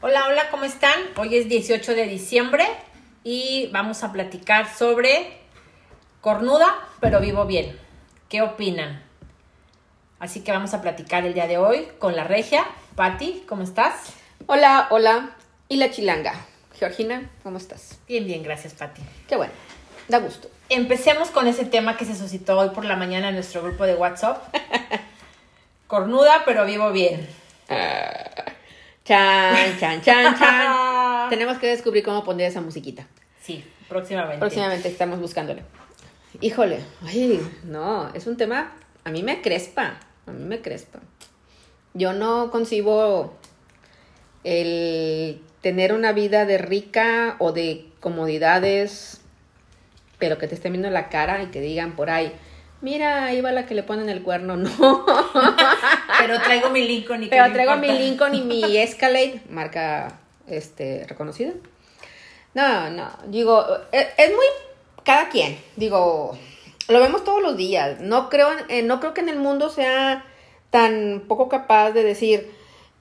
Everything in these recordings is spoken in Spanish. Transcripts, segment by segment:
Hola, hola, ¿cómo están? Hoy es 18 de diciembre y vamos a platicar sobre cornuda, pero vivo bien. ¿Qué opinan? Así que vamos a platicar el día de hoy con la regia. Patti, ¿cómo estás? Hola, hola. Y la chilanga. Georgina, ¿cómo estás? Bien, bien, gracias, Patti. Qué bueno. Da gusto. Empecemos con ese tema que se suscitó hoy por la mañana en nuestro grupo de WhatsApp. Cornuda, pero vivo bien. Chan, chan, chan, chan. Tenemos que descubrir cómo poner esa musiquita. Sí, próximamente. Próximamente estamos buscándole. Híjole, ay, no, es un tema, a mí me crespa, a mí me crespa. Yo no concibo el tener una vida de rica o de comodidades, pero que te estén viendo la cara y que digan por ahí, mira, ahí va la que le ponen el cuerno, no. Pero traigo mi Lincoln y Pero traigo mi. Lincoln y mi Escalade, marca este reconocida. No, no, digo, e- es muy cada quien, digo, lo vemos todos los días. No creo, eh, no creo que en el mundo sea tan poco capaz de decir,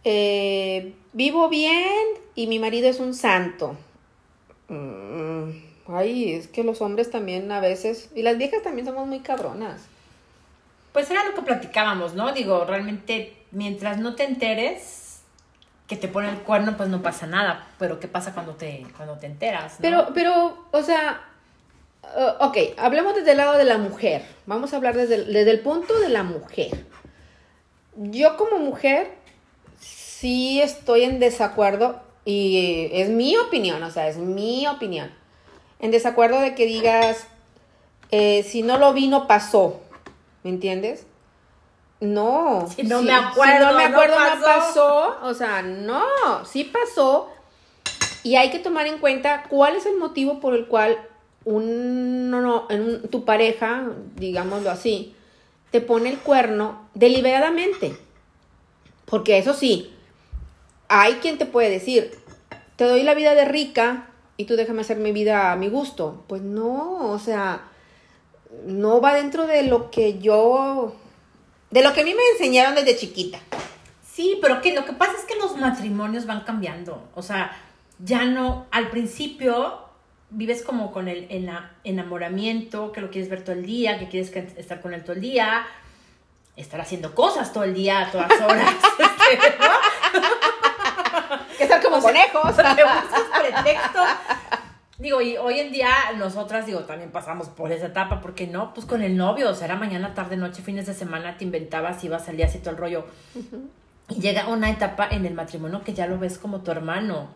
eh, vivo bien y mi marido es un santo. Mm, ay, es que los hombres también a veces, y las viejas también somos muy cabronas. Pues era lo que platicábamos, ¿no? Digo, realmente, mientras no te enteres que te pone el cuerno, pues no pasa nada. Pero ¿qué pasa cuando te, cuando te enteras? Pero, pero, o sea, uh, ok, hablemos desde el lado de la mujer. Vamos a hablar desde el, desde el punto de la mujer. Yo como mujer sí estoy en desacuerdo y es mi opinión, o sea, es mi opinión. En desacuerdo de que digas, eh, si no lo vi, no pasó. ¿Me entiendes? No. Si no Sí, me acuerdo, Si no me acuerdo, no pasó. pasó. O sea, no. Sí pasó. Y hay que tomar en cuenta cuál es el motivo por el cual un, no, no, en tu pareja, digámoslo así, te pone el cuerno deliberadamente. Porque eso sí, hay quien te puede decir, te doy la vida de rica y tú déjame hacer mi vida a mi gusto. Pues no, o sea, no va dentro de lo que yo, de lo que a mí me enseñaron desde chiquita. Sí, pero que lo que pasa es que los matrimonios van cambiando. O sea, ya no, al principio vives como con el, ena- enamoramiento, que lo quieres ver todo el día, que quieres estar con él todo el día, estar haciendo cosas todo el día, a todas horas. este. Que estar como conejos. Te buscas pretexto. Digo, y hoy en día nosotras, digo, también pasamos por esa etapa, porque no, pues con el novio, o sea, era mañana, tarde, noche, fines de semana, te inventabas, ibas al día así todo el rollo. Y llega una etapa en el matrimonio que ya lo ves como tu hermano.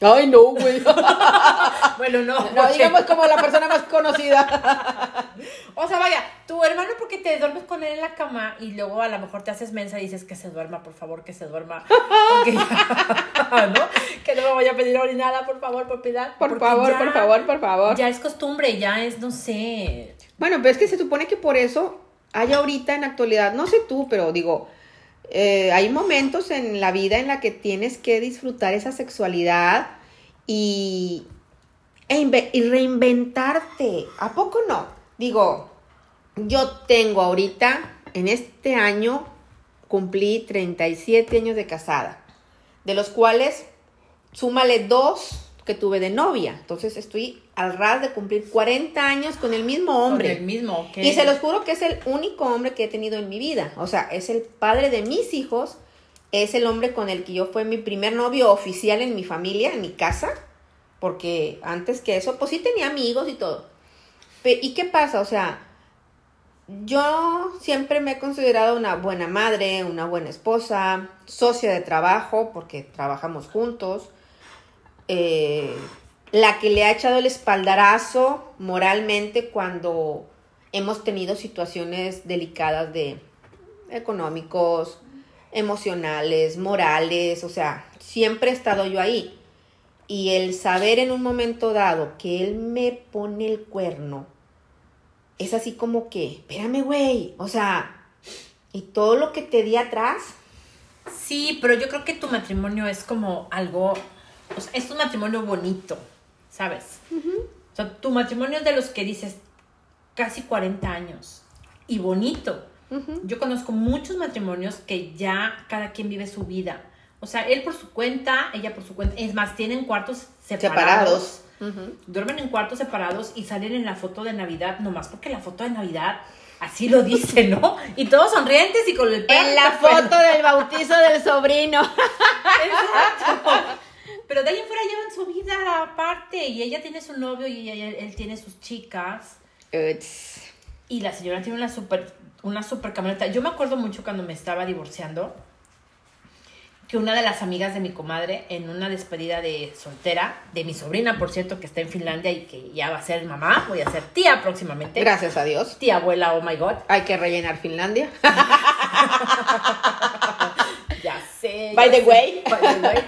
Ay, no, güey. Bueno, no. No, porque- digamos como la persona más conocida. O sea, vaya, tu hermano porque te duermes con él en la cama y luego a lo mejor te haces mensa y dices que se duerma, por favor, que se duerma. Porque ya- ¿no? Que no me vaya a pedir orinada, por favor, por piedad. Por favor, ya- por favor, por favor. Ya es costumbre, ya es, no sé. Bueno, pero es que se supone que por eso hay ahorita en la actualidad, no sé tú, pero digo, eh, hay momentos en la vida en la que tienes que disfrutar esa sexualidad y, e y reinventarte. ¿A poco no? Digo, yo tengo ahorita, en este año, cumplí 37 años de casada, de los cuales súmale dos que tuve de novia. Entonces estoy al ras de cumplir 40 años con el mismo hombre. Con el mismo. Y se los juro que es el único hombre que he tenido en mi vida. O sea, es el padre de mis hijos. Es el hombre con el que yo fue mi primer novio oficial en mi familia, en mi casa. Porque antes que eso, pues sí tenía amigos y todo. ¿Y qué pasa? O sea, yo siempre me he considerado una buena madre, una buena esposa, socia de trabajo, porque trabajamos juntos. eh, la que le ha echado el espaldarazo moralmente cuando hemos tenido situaciones delicadas de económicos, emocionales, morales, o sea, siempre he estado yo ahí. Y el saber en un momento dado que él me pone el cuerno, es así como que, espérame, güey, o sea, y todo lo que te di atrás, Sí, pero yo creo que tu matrimonio es como algo, o sea, es un matrimonio bonito, ¿sabes? O sea, tu matrimonio es de los que dices casi 40 años y bonito. Yo conozco muchos matrimonios que ya cada quien vive su vida. O sea, él por su cuenta, ella por su cuenta. Es más, tienen cuartos separados. Separados. Duermen en cuartos separados y salen en la foto de Navidad, nomás porque la foto de Navidad así lo dice, ¿no? Y todos sonrientes y con el perro. En la foto del bautizo del sobrino. Exacto. Pero de ahí en fuera llevan su vida aparte y ella tiene su novio y ella- él, tiene sus chicas Uts. y la señora tiene una super una super camioneta. Yo me acuerdo mucho cuando me estaba divorciando que una de las amigas de mi comadre en una despedida de soltera de mi sobrina, por cierto, que está en Finlandia y que ya va a ser mamá, voy a ser tía próximamente. Gracias a Dios. Tía abuela, oh my god. Hay que rellenar Finlandia. Ya sé. By the way. By the way.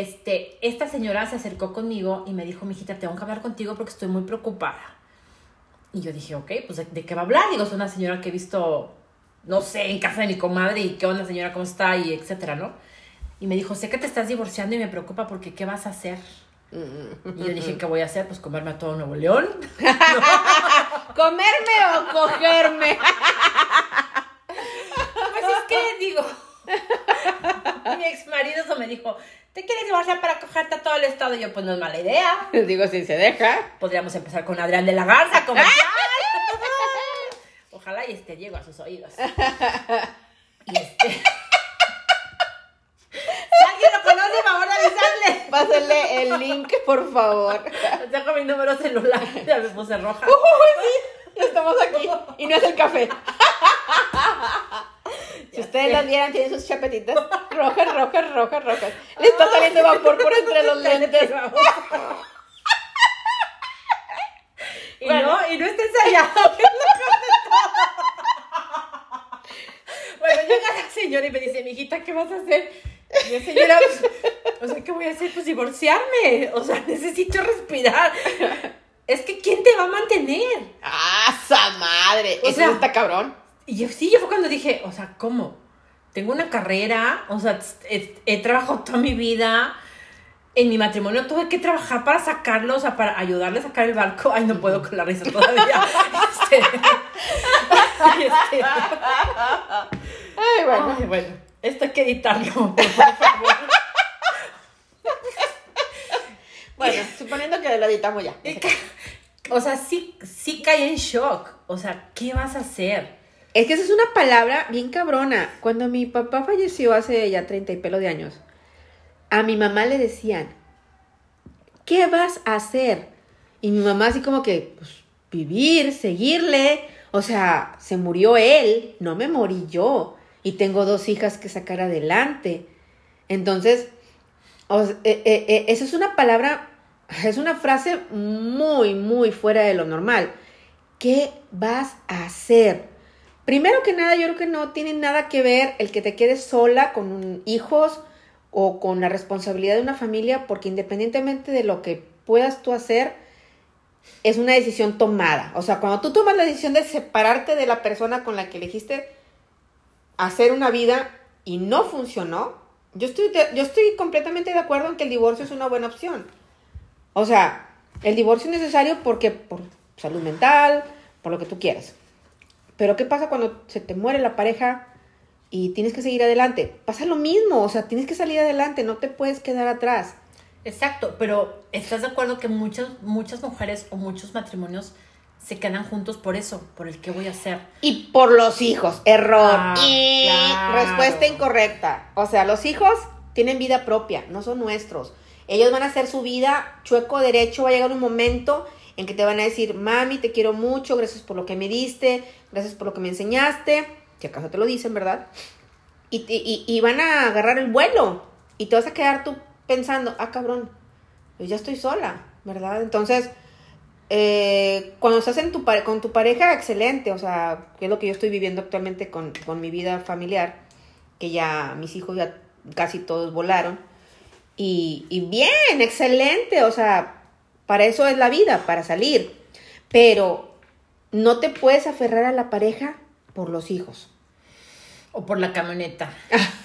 Este, esta señora se acercó conmigo y me dijo, mijita, tengo que hablar contigo porque estoy muy preocupada. Y yo dije, ok, pues ¿de, de qué va a hablar? Digo, es una señora que he visto, no sé, en casa de mi comadre y qué onda, señora, cómo está y etcétera, ¿no? Y me dijo, sé que te estás divorciando y me preocupa porque ¿qué vas a hacer? Y yo dije, ¿qué voy a hacer? Pues comerme a todo Nuevo León. ¿Comerme o cogerme? Pues es que, digo, mi ex marido eso me dijo, ¿te quieres divorciar para cogerte a todo el estado? Y yo, pues no es mala idea. Digo, si se deja. Podríamos empezar con Adrián de la Garza, como Ojalá y este llego a sus oídos. Y este. Si alguien lo conoce, por favor, avisarle. Pásale el link, por favor. Dejo mi número celular. Ya me puse roja. Ya estamos aquí. Y no es el café. Si ustedes las vieran, tienen sus chapetitas rojas, rojas, rojas, rojas. Le está saliendo vapor por entre los lentes. Y Bueno. no, y no está ensayado. Bueno, llega la señora y me dice, mijita, ¿qué vas a hacer? Y yo, señora, pues, o sea, ¿qué voy a hacer? Pues divorciarme. O sea, necesito respirar. Es que ¿quién te va a mantener? ¡Ah, esa madre! O Eso sea- está cabrón. Y yo sí, yo fue cuando dije, o sea, ¿cómo? Tengo una carrera, o sea, he, he trabajado toda mi vida. En mi matrimonio tuve que trabajar para sacarlo, o sea, para ayudarle a sacar el barco. Ay, no puedo con la risa todavía. Este, este, Ay, bueno. ay, bueno, esto hay que editarlo, por favor. Bueno, suponiendo que lo editamos ya. O sea, sí, sí caí en shock. O sea, ¿qué vas a hacer? Es que esa es una palabra bien cabrona. Cuando mi papá falleció hace ya treinta y pelo de años, a mi mamá le decían, ¿qué vas a hacer? Y mi mamá así como que, pues, vivir, seguirle. O sea, se murió él, no me morí yo. Y tengo dos hijas que sacar adelante. Entonces, o eh, eh, eh, esa es una palabra, es una frase muy, muy fuera de lo normal. ¿Qué vas a hacer? Primero que nada, yo creo que no tiene nada que ver el que te quedes sola con un- hijos o con la responsabilidad de una familia, porque independientemente de lo que puedas tú hacer, es una decisión tomada. O sea, cuando tú tomas la decisión de separarte de la persona con la que elegiste hacer una vida y no funcionó, yo estoy, yo estoy completamente de acuerdo en que el divorcio es una buena opción. O sea, el divorcio es necesario porque por salud mental, por lo que tú quieras. Pero ¿qué pasa cuando se te muere la pareja y tienes que seguir adelante? Pasa lo mismo, o sea, tienes que salir adelante, no te puedes quedar atrás. Exacto, pero ¿estás de acuerdo que muchas, muchas mujeres o muchos matrimonios se quedan juntos por eso, por el qué voy a hacer? Y por los hijos, error. Ah, y claro. respuesta incorrecta. O sea, los hijos tienen vida propia, no son nuestros. Ellos van a hacer su vida chueco derecho, va a llegar un momento en que te van a decir, mami, te quiero mucho, gracias por lo que me diste, gracias por lo que me enseñaste, si acaso te lo dicen, ¿verdad? Y, y- y- van a agarrar el vuelo y te vas a quedar tú pensando, ah, cabrón, yo ya estoy sola, ¿verdad? Entonces, eh, cuando estás en tu con tu pareja, excelente, o sea, que es lo que yo estoy viviendo actualmente con, con mi vida familiar, que ya mis hijos ya casi todos volaron. Y bien, excelente, o sea, para eso es la vida, para salir. Pero no te puedes aferrar a la pareja por los hijos. O por la camioneta.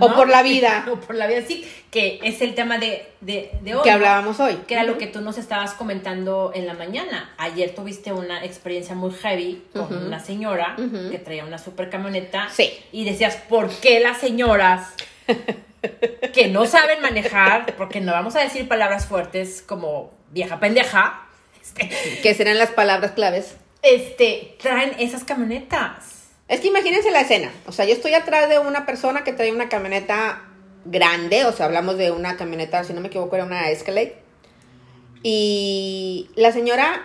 O ¿no? por la vida o por la vida, sí, que es el tema de, de, de hoy. que hablábamos hoy. Que era lo que tú nos estabas comentando en la mañana. Ayer tuviste una experiencia muy heavy con una señora que traía una super camioneta. Sí. Y decías, ¿por qué las señoras que no saben manejar, porque no vamos a decir palabras fuertes como vieja pendeja, este, Que serán las palabras claves. este, traen esas camionetas. Es que imagínense la escena. O sea, yo estoy atrás de una persona que trae una camioneta grande. O sea, hablamos de una camioneta, si no me equivoco, era una Escalade. Y la señora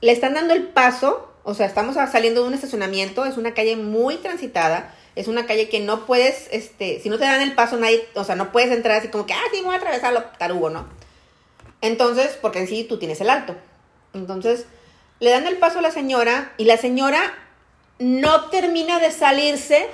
le están dando el paso. O sea, estamos saliendo de un estacionamiento. Es una calle muy transitada. Es una calle que no puedes, este, si no te dan el paso, nadie, o sea, no puedes entrar así como que, ah, sí, voy a atravesar lo tarugo, ¿no? Entonces, porque en sí tú tienes el alto. Entonces, le dan el paso a la señora y la señora no termina de salirse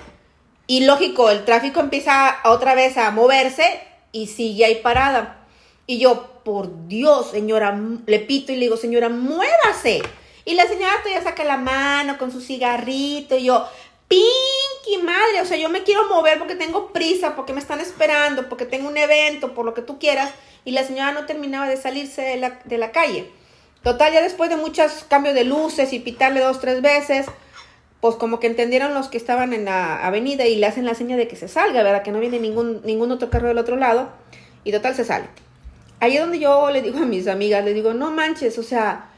y lógico, el tráfico empieza otra vez a moverse y sigue ahí parada. Y yo, por Dios, señora, le pito y le digo, señora, muévase. Y la señora todavía saca la mano con su cigarrito y yo, pinky madre, o sea, yo me quiero mover porque tengo prisa, porque me están esperando, porque tengo un evento, por lo que tú quieras. Y la señora no terminaba de salirse de la, de la calle. Total, ya después de muchos cambios de luces y pitarle dos, tres veces, pues como que entendieron los que estaban en la avenida y le hacen la seña de que se salga, ¿verdad? Que no viene ningún, ningún otro carro del otro lado. Y total, se sale. Ahí es donde yo le digo a mis amigas, le digo, no manches, o sea,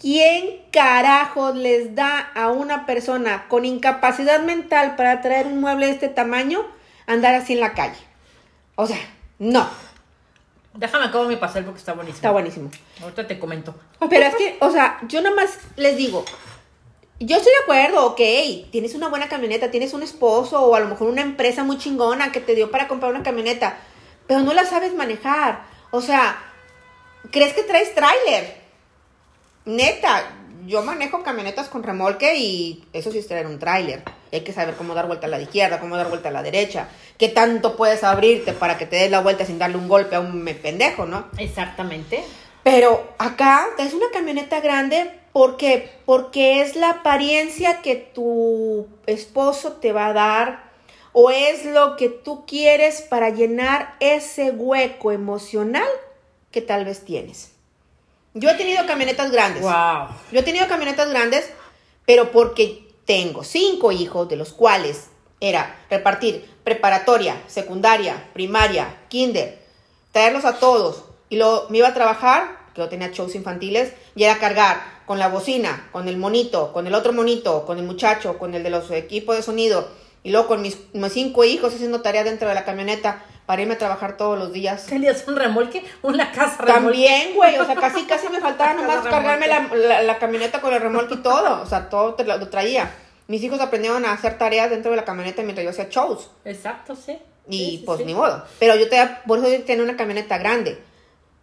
¿quién carajos les da a una persona con incapacidad mental para traer un mueble de este tamaño andar así en la calle? O sea, no, Déjame acabo mi pastel porque está buenísimo. está buenísimo. Ahorita te comento. Pero es que, o sea, yo nomás les digo, yo estoy de acuerdo, ok, tienes una buena camioneta, tienes un esposo o a lo mejor una empresa muy chingona que te dio para comprar una camioneta, pero no la sabes manejar. O sea, ¿crees que traes tráiler? Neta, yo manejo camionetas con remolque y eso sí es traer un tráiler. Hay que saber cómo dar vuelta a la izquierda, cómo dar vuelta a la derecha, qué tanto puedes abrirte para que te des la vuelta sin darle un golpe a un pendejo, ¿no? Exactamente. Pero acá es una camioneta grande porque porque es la apariencia que tu esposo te va a dar o es lo que tú quieres para llenar ese hueco emocional que tal vez tienes. Yo he tenido camionetas grandes. Wow. Yo he tenido camionetas grandes, pero porque tengo cinco hijos, de los cuales era repartir preparatoria, secundaria, primaria, kinder, traerlos a todos. Y luego me iba a trabajar, que yo tenía shows infantiles, y era cargar con la bocina, con el monito, con el otro monito, con el muchacho, con el de los equipos de sonido, y luego con mis, mis cinco hijos haciendo tarea dentro de la camioneta para irme a trabajar todos los días. ¿Tenías un remolque? Una casa remolque. También, güey, o sea, casi casi me faltaba nomás cargarme la, la- la camioneta con el remolque y todo, o sea, todo te lo, lo traía. Mis hijos aprendieron a hacer tareas dentro de la camioneta mientras yo hacía shows Exacto, sí. y Sí, sí, pues sí. ni modo. Pero yo te, por eso yo tenía una camioneta grande,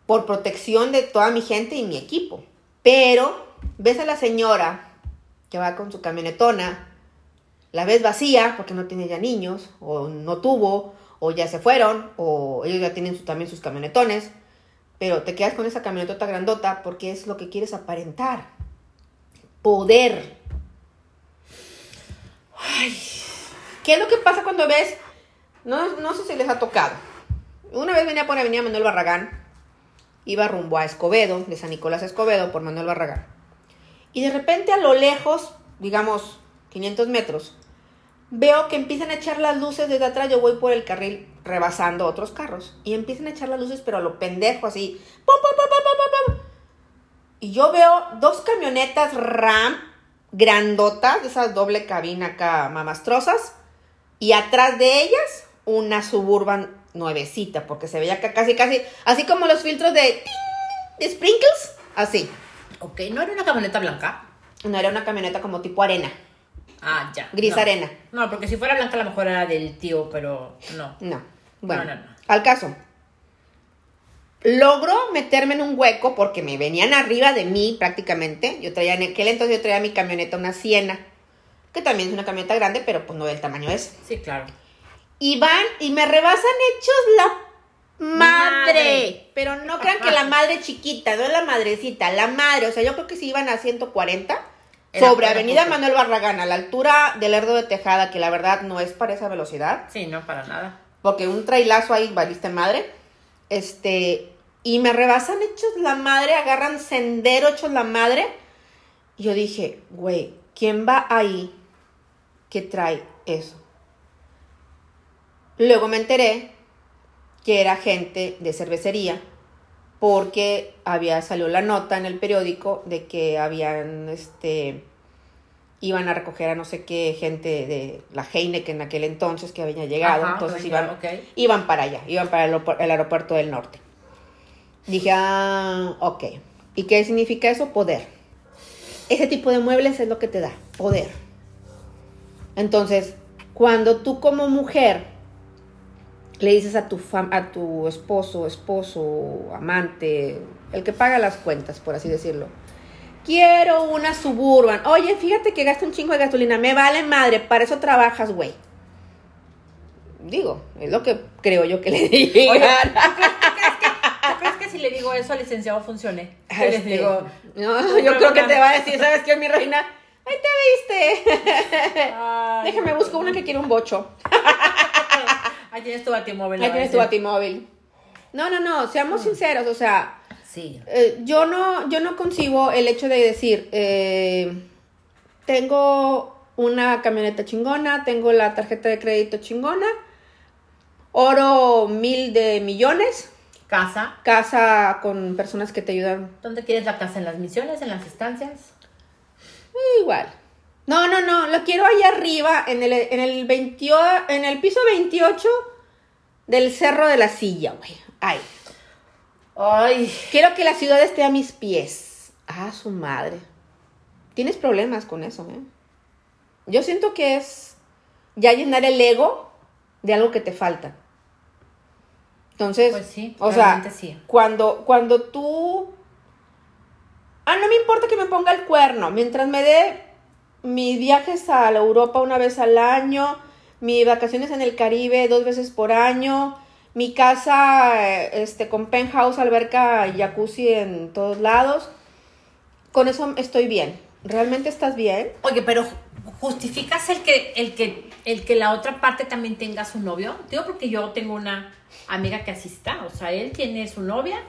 por protección de toda mi gente y mi equipo. Pero ves a la señora que va con su camionetona, la ves vacía porque no tiene ya niños, o no tuvo, o ya se fueron, o ellos ya tienen su- también sus camionetones, pero te quedas con esa camionetota grandota porque es lo que quieres aparentar. Poder. Ay, ¿Qué es lo que pasa cuando ves? No, no sé si les ha tocado. Una vez venía por Avenida Manuel Barragán, iba rumbo a Escobedo, de San Nicolás Escobedo, por Manuel Barragán. Y de repente a lo lejos, digamos 500 metros, veo que empiezan a echar las luces desde atrás. Yo voy por el carril rebasando otros carros. Y empiezan a echar las luces, pero a lo pendejo, así. Y yo veo dos camionetas RAM grandotas, de esas doble cabina acá mamastrosas. Y atrás de ellas, una suburban nuevecita, porque se veía acá casi, casi, así como los filtros de, de sprinkles, así. Ok, ¿no era una camioneta blanca? No era una camioneta como tipo arena, Ah, ya. gris No. arena. No, porque si fuera blanca a lo mejor era del tío, pero no. No. Bueno, No, no, no. al caso. Logro meterme en un hueco porque me venían arriba de mí prácticamente. Yo traía en aquel entonces yo traía mi camioneta una Siena, que también es una camioneta grande, pero pues no del tamaño ese. Sí, claro. Y van y me rebasan hechos la madre. Madre. Pero no crean que la madre chiquita, no es la madrecita, la madre. O sea, yo creo que si iban a 140 Era sobre Avenida. Manuel Barragán, a la altura del Lerdo de Tejada, que la verdad no es para esa velocidad Sí, no, para nada. porque un trailazo ahí valiste madre. Este, y me rebasan hechos la madre, agarran sendero hechos la madre. Y yo dije, güey, ¿quién va ahí que trae eso? Luego me enteré que era gente de cervecería, porque había salió la nota en el periódico de que habían, este, iban a recoger a no sé qué gente de la Heineken en aquel entonces que había llegado, Ajá, entonces iban, para allá, iban para el, el aeropuerto del norte. Dije, ah, ok. ¿Y qué significa eso? Poder. Ese tipo de muebles es lo que te da, poder. Entonces, cuando tú como mujer le dices a tu, fam- a tu esposo, esposo, amante, el que paga las cuentas, por así decirlo, quiero una suburban. Oye, fíjate que gasta un chingo de gasolina, me vale madre, para eso trabajas, güey. Digo, es lo que creo yo que le digan. Oye, ¿tú crees que si le digo eso al licenciado funcione? Que les Este, digo, no, yo creo que te va a decir, ¿sabes qué, mi reina? Ahí te viste. Ay, Déjame busco una que quiere un bocho. Ahí tienes tu batimóvil. Ahí a tienes tu veces. batimóvil. No, no, no, seamos sinceros, o sea, Sí. eh, yo no, yo no concibo el hecho de decir, eh, tengo una camioneta chingona, tengo la tarjeta de crédito chingona, oro mil de millones, Casa. casa con personas que te ayudan ¿Dónde quieres la casa? ¿En las misiones? ¿En las estancias? Igual. No, no, no, lo quiero allá arriba, en el, en el 28, en el piso 28 del Cerro de la Silla, güey. Ay, Ay. quiero que la ciudad esté a mis pies. Ah, su madre. Tienes problemas con eso, ¿eh? Yo siento que es ya llenar el ego de algo que te falta. Entonces, Pues sí, o sea, sí. cuando, cuando tú... Ah, no me importa que me ponga el cuerno, mientras me dé mis viajes a la Europa una vez al año, mis vacaciones en el Caribe dos veces por año, mi casa eh, este, con penthouse, alberca jacuzzi en todos lados, con eso estoy bien. ¿Realmente estás bien? Oye, pero justificas el que, el que, el que la otra parte también tenga su novio. Digo porque yo tengo una amiga que así está. O sea, él tiene su novia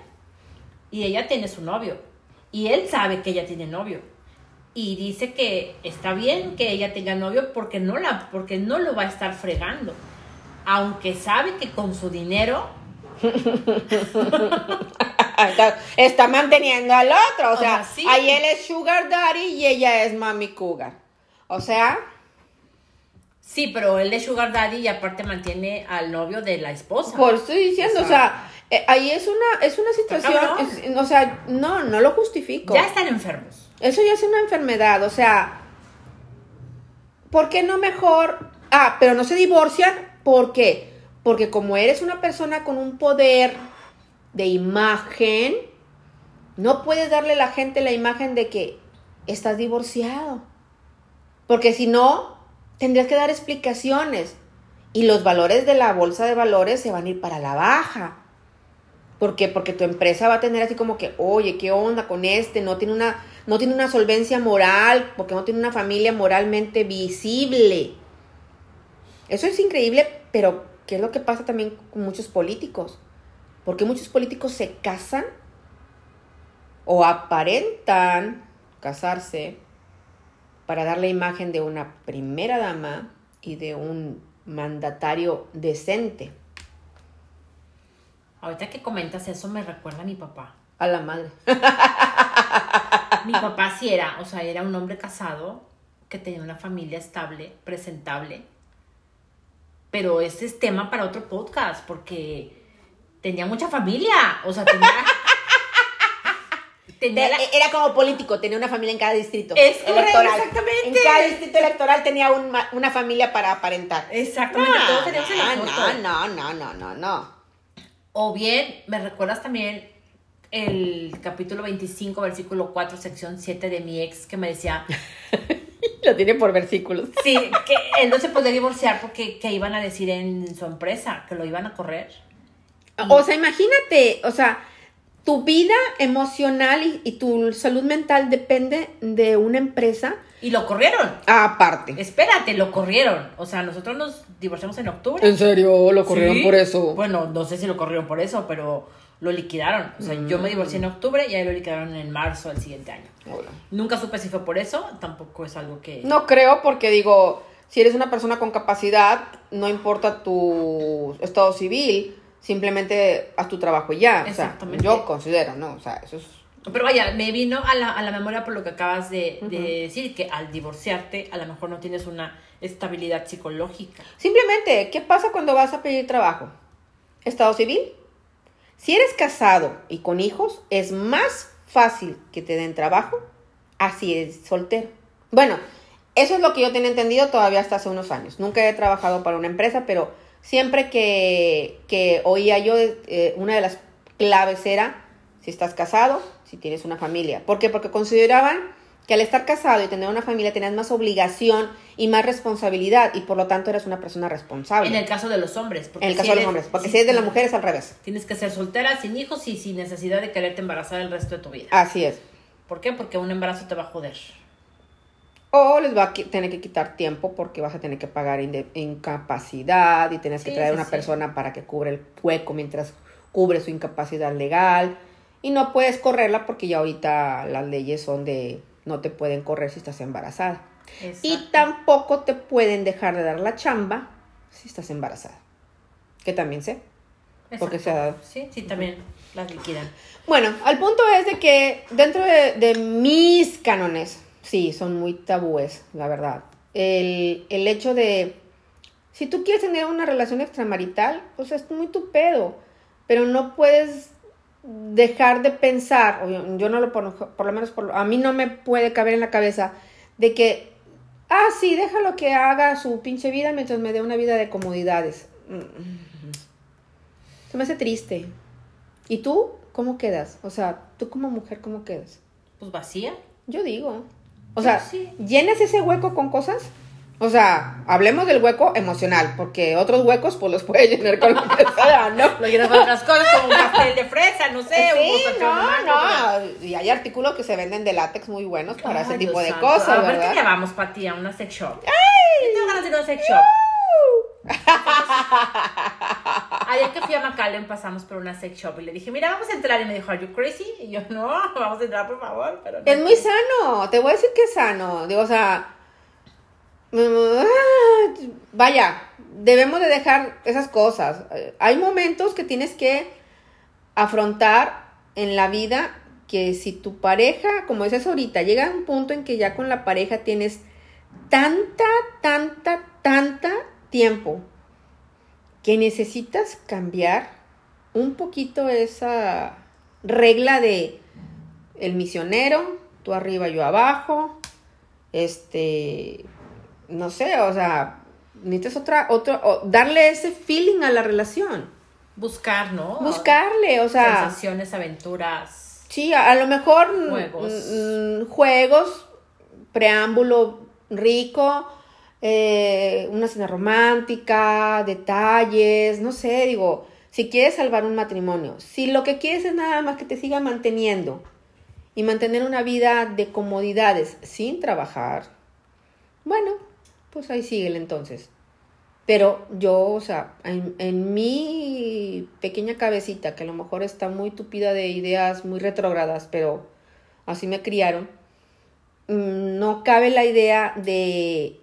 y ella tiene su novio. Y él sabe que ella tiene novio. Y dice que está bien que ella tenga novio porque no la, porque no lo va a estar fregando. Aunque sabe que con su dinero está, manteniendo al otro. O sea, sí. ahí él es Sugar Daddy y ella es Mami Cougar. O sea, Sí, pero él es sugar daddy y aparte mantiene al novio de la esposa. por eso estoy diciendo, o sea, eh, ahí es una, es una situación, es- o sea, no, no lo justifico. Ya están enfermos. Eso ya es una enfermedad, o sea, ¿por qué no mejor? Ah, pero no se divorcian, ¿por qué? Porque como eres una persona con un poder de imagen, no puedes darle a la gente la imagen de que estás divorciado. Porque si no, tendrías que dar explicaciones. Y los valores de la bolsa de valores se van a ir para la baja. ¿Por qué? Porque tu empresa va a tener así como que, oye, ¿qué onda con este? No tiene una, no tiene una solvencia moral, porque no tiene una familia moralmente visible. Eso es increíble, pero ¿qué es lo que pasa también con muchos políticos? Porque muchos políticos se casan o aparentan casarse para dar la imagen de una primera dama y de un mandatario decente. Ahorita que comentas eso me recuerda a mi papá. A la madre. Mi papá sí era, o sea, era un hombre casado que tenía una familia estable, presentable. Pero ese es tema para otro podcast porque tenía mucha familia, o sea, tenía tenía la- Era como político, tenía una familia en cada distrito Es correcto, exactamente. En cada distrito electoral tenía un una familia para aparentar. exactamente todos teníamos no, foto. no, no, no, no, no. O bien, me recuerdas también el capítulo 25, versículo 4, sección 7 de mi ex que me decía, Lo tiene por versículos. sí, que él no se podía divorciar porque que iban a decir en su empresa, que lo iban a correr. O sea, imagínate, o sea, tu vida emocional y, y tu salud mental depende de una empresa Y lo corrieron. aparte. Espérate, lo corrieron. O sea, nosotros nos divorciamos en octubre. ¿En serio? ¿Lo Sí. Bueno, no sé si lo corrieron por eso, pero lo liquidaron. O sea, yo me divorcié en octubre y ahí lo liquidaron en marzo del siguiente año. Nunca supe si fue por eso, tampoco es algo que... No creo porque digo, si eres una persona con capacidad, no importa tu estado civil, simplemente haz tu trabajo y ya. O sea, Exactamente. yo considero, ¿no? O sea, eso es... Pero vaya, me vino a la, a la memoria por lo que acabas de, decir, que al divorciarte a lo mejor no tienes una estabilidad psicológica. Simplemente, ¿qué pasa cuando vas a pedir trabajo? Estado civil. Si eres casado y con hijos, es más fácil que te den trabajo así es soltero. Bueno, eso es lo que yo tenía entendido todavía hasta hace unos años. Nunca he trabajado para una empresa, pero siempre que, que oía yo, eh, una de las claves era si estás casado, si tienes una familia. ¿Por qué? Porque consideraban que al estar casado y tener una familia tenías más obligación y más responsabilidad y por lo tanto eres una persona responsable. En el caso de los hombres. porque En el si caso de los hombres, porque si- si es de la mujer es al revés. Tienes que ser soltera, sin hijos y sin necesidad de quererte embarazar el resto de tu vida. Así es. ¿Por qué? Porque un embarazo te va a joder. O les va a tener que quitar tiempo porque vas a tener que pagar incapacidad y tienes que Sí, traer sí, una sí. persona para que cubre el hueco mientras cubre su incapacidad legal. Y no puedes correrla porque ya ahorita las leyes son de no te pueden correr si estás embarazada. Y tampoco te pueden dejar de dar la chamba si estás embarazada. Que también sé. porque se ha dado. Sí, sí, también las liquidan. Bueno, al punto es de que dentro de, de mis cánones, sí, son muy tabúes, la verdad. El, el hecho de, si tú quieres tener una relación extramarital, pues es muy tu pedo, pero no puedes dejar de pensar, o yo, yo no lo por, por lo menos por, a mí no me puede caber en la cabeza de que, ah, sí, déjalo que haga su pinche vida mientras me dé una vida de comodidades. Mm. Se me hace triste. ¿Y tú cómo quedas? O sea, tú como mujer, ¿cómo quedas? Pues vacía. Yo digo. O sea, sí. ¿llenas ese hueco con cosas? O sea, hablemos del hueco emocional, porque otros huecos pues los puedes llenar con lo que sea, ¿no? Lo llenas con otras cosas como un pastel de fresa, no sé. Sí, no, no. Y hay artículos que se venden de látex muy buenos para ese Ay, tipo de santo. cosas, A ver ¿verdad? qué llevamos, Pati, a una sex shop. Yo tengo ganas de ir a una sex shop. Ayer que fui a McAllen pasamos por una sex shop y le dije, mira, vamos a entrar. Y me dijo, ¿Are you crazy? Y yo, no, vamos a entrar, por favor. Pero no. Es muy sano, te voy a decir que es sano. Digo, o sea, vaya, debemos de dejar esas cosas. Hay momentos que tienes que afrontar en la vida que si tu pareja, como dices ahorita, llega a un punto en que ya con la pareja tienes tanta, tanta, tanta tiempo que necesitas cambiar un poquito esa regla de el misionero, tú arriba, yo abajo, este, no sé, o sea, necesitas otra, otro, o darle ese feeling a la relación, Buscar, ¿no? buscarle, o sea, Sensaciones, aventuras. sí, a, a lo mejor Juegos. juegos, preámbulo rico, eh, una cena romántica, detalles, no sé, digo, si quieres salvar un matrimonio, si lo que quieres es nada más que te siga manteniendo y mantener una vida de comodidades sin trabajar, bueno, pues ahí síguele entonces. Pero yo, o sea, en, en mi pequeña cabecita, que a lo mejor está muy tupida de ideas muy retrógradas, pero así me criaron, mm, no cabe la idea de,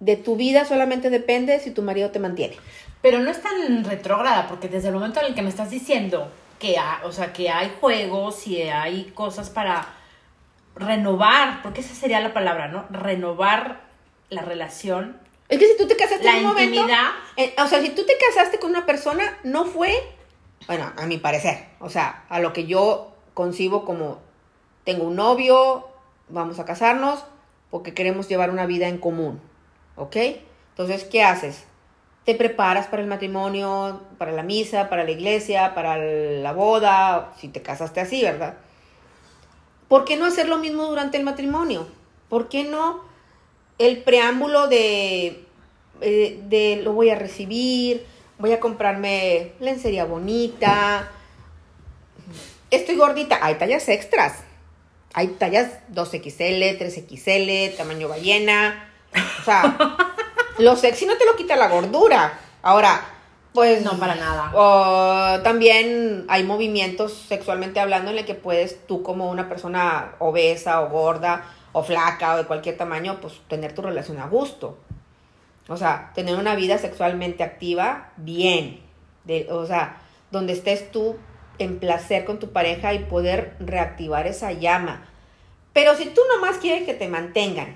de tu vida solamente depende si tu marido te mantiene. Pero no es tan retrógrada, porque desde el momento en el que me estás diciendo que, ha- o sea, que hay juegos y hay cosas para renovar, porque esa sería la palabra, ¿no? Renovar la relación, Es que si tú te casaste la en un momento, intimidad. eh, o sea, si tú te casaste con una persona, no fue, bueno, a mi parecer, o sea, a lo que yo concibo como tengo un novio, vamos a casarnos porque queremos llevar una vida en común, ¿ok? Entonces, ¿qué haces? Te preparas para el matrimonio, para la misa, para la iglesia, para la boda, si te casaste así, ¿verdad? ¿Por qué no hacer lo mismo durante el matrimonio? ¿Por qué no el preámbulo de, eh, de lo voy a recibir, voy a comprarme lencería bonita, estoy gordita, hay tallas extras, hay tallas 2XL, 3XL, tamaño ballena, o sea, lo sexy no te lo quita la gordura. Ahora, pues No, para nada. o también hay movimientos sexualmente hablando en el que puedes tú como una persona obesa o gorda o flaca o de cualquier tamaño, pues tener tu relación a gusto. O sea, tener una vida sexualmente activa bien. De, o sea, donde estés tú en placer con tu pareja y poder reactivar esa llama. Pero si tú nomás quieres que te mantengan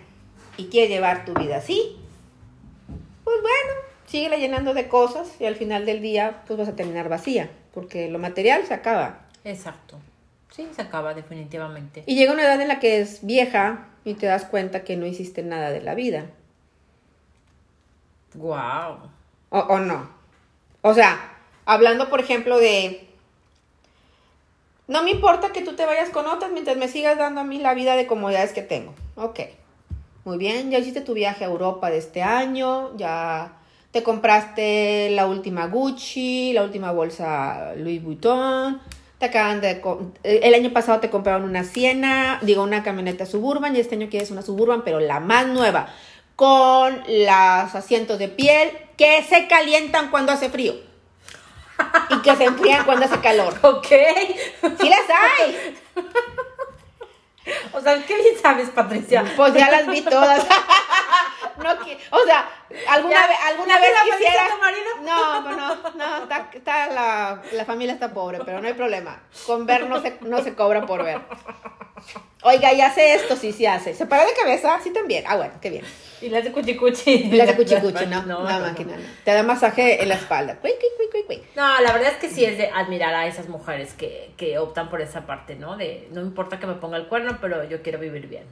y quieres llevar tu vida así, pues bueno, sigue llenando de cosas y al final del día pues vas a terminar vacía, porque lo material se acaba. Exacto. Sí, se acaba definitivamente. Y llega una edad en la que es vieja y te das cuenta que no hiciste nada de la vida. Wow. ¿O, o no? O sea, hablando por ejemplo de... No me importa que tú te vayas con otras mientras me sigas dando a mí la vida de comodidades que tengo. Ok. Muy bien, ya hiciste tu viaje a Europa de este año, ya te compraste la última Gucci, la última bolsa Louis Vuitton, te acaban de... co- El año pasado te compraron una Siena, digo, una camioneta Suburban y este año quieres una Suburban, pero la más nueva, con los asientos de piel que se calientan cuando hace frío y que se enfrían cuando hace calor. Ok. ¡Sí las hay! O sea, qué bien sabes, Patricia. Pues ya las vi todas. No, o sea, alguna vez, alguna ¿ya vez quisiera. a tu marido? No, pues no, no, está, está la, la familia está pobre, pero no hay problema. Con ver no se, no se cobra por ver. Oiga, y hace esto, sí, sí hace. ¿Se para de cabeza? Sí, también. Ah, bueno, qué bien. Y las de cuchicuchi. Y la de cuchicuchi, ¿no? No, no, máquina, no. Te da masaje en la espalda. No, la verdad es que sí es de admirar a esas mujeres que, que optan por esa parte, ¿no? De no importa que me ponga el cuerno, pero yo quiero vivir bien.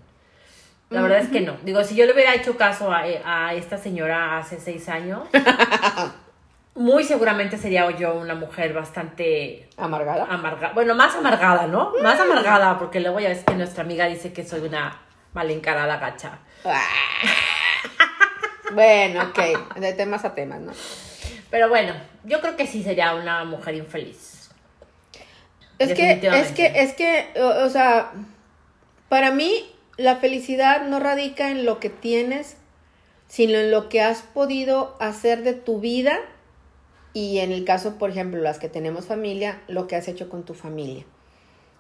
La verdad es que no. Digo, si yo le hubiera hecho caso a, a esta señora hace seis años, muy seguramente sería yo una mujer bastante Amargada. amargada. Bueno, más amargada, ¿no? Más amargada, porque luego ya ves que nuestra amiga dice que soy una mal encarada gacha. Ah. Bueno, ok. De temas a temas, ¿no? Pero bueno, yo creo que sí sería una mujer infeliz. Es que, es que, es que, o, o sea, para mí la felicidad no radica en lo que tienes, sino en lo que has podido hacer de tu vida y en el caso, por ejemplo, las que tenemos familia, lo que has hecho con tu familia.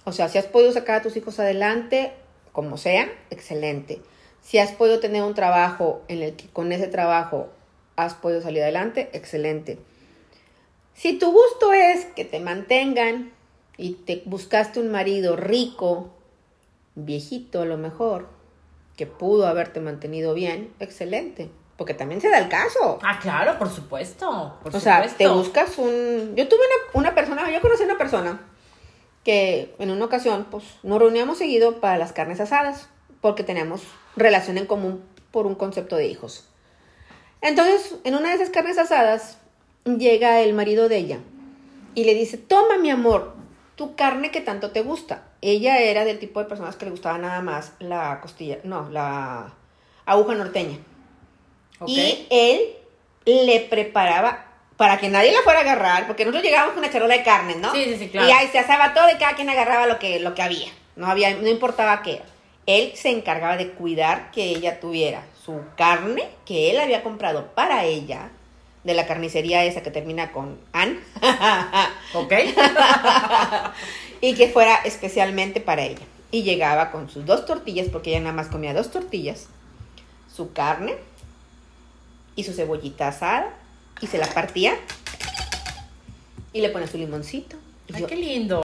O sea, si has podido sacar a tus hijos adelante, como sea, excelente. Si has podido tener un trabajo en el que con ese trabajo has podido salir adelante, excelente. Si tu gusto es que te mantengan y te buscaste un marido rico, viejito a lo mejor, que pudo haberte mantenido bien, excelente. Porque también se da el caso. Ah, claro, por supuesto. Por o sea, te buscas un... Yo tuve una, una persona, yo conocí una persona que en una ocasión, pues, nos reuníamos seguido para las carnes asadas, porque teníamos relación en común por un concepto de hijos. Entonces, en una de esas carnes asadas, llega el marido de ella y le dice, toma mi amor, tu carne que tanto te gusta. Ella era del tipo de personas que le gustaba nada más la costilla, no, la aguja norteña. Y él le preparaba para que nadie la fuera a agarrar, porque nosotros llegábamos con una charola de carne, ¿no? Sí, sí, sí, claro. Y ahí se asaba todo y cada quien agarraba lo que, lo que había. No había, no importaba qué. Él se encargaba de cuidar que ella tuviera su carne que él había comprado para ella, de la carnicería esa que termina con An, Ok. y que fuera especialmente para ella. Y llegaba con sus dos tortillas, porque ella nada más comía dos tortillas, su carne y su cebollita asada, y se la partía y le ponía su limoncito. Y Ay, yo, qué lindo.